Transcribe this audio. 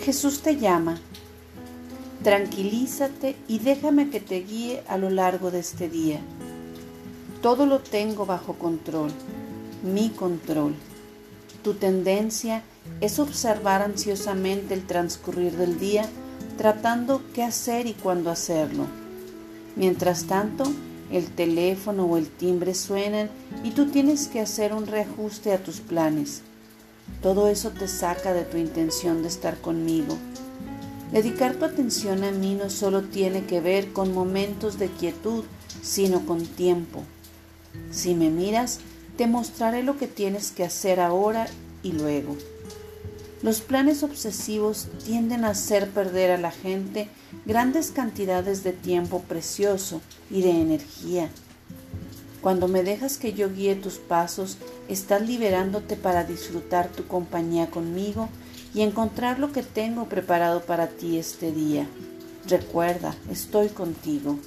Jesús te llama. Tranquilízate y déjame que te guíe a lo largo de este día. Todo lo tengo bajo control, mi control. Tu tendencia es observar ansiosamente el transcurrir del día, tratando qué hacer y cuándo hacerlo. Mientras tanto, el teléfono o el timbre suenan y tú tienes que hacer un reajuste a tus planes. Todo eso te saca de tu intención de estar conmigo. Dedicar tu atención a mí no solo tiene que ver con momentos de quietud, sino con tiempo. Si me miras, te mostraré lo que tienes que hacer ahora y luego. Los planes obsesivos tienden a hacer perder a la gente grandes cantidades de tiempo precioso y de energía. Cuando me dejas que yo guíe tus pasos, estás liberándote para disfrutar tu compañía conmigo y encontrar lo que tengo preparado para ti este día. Recuerda, estoy contigo.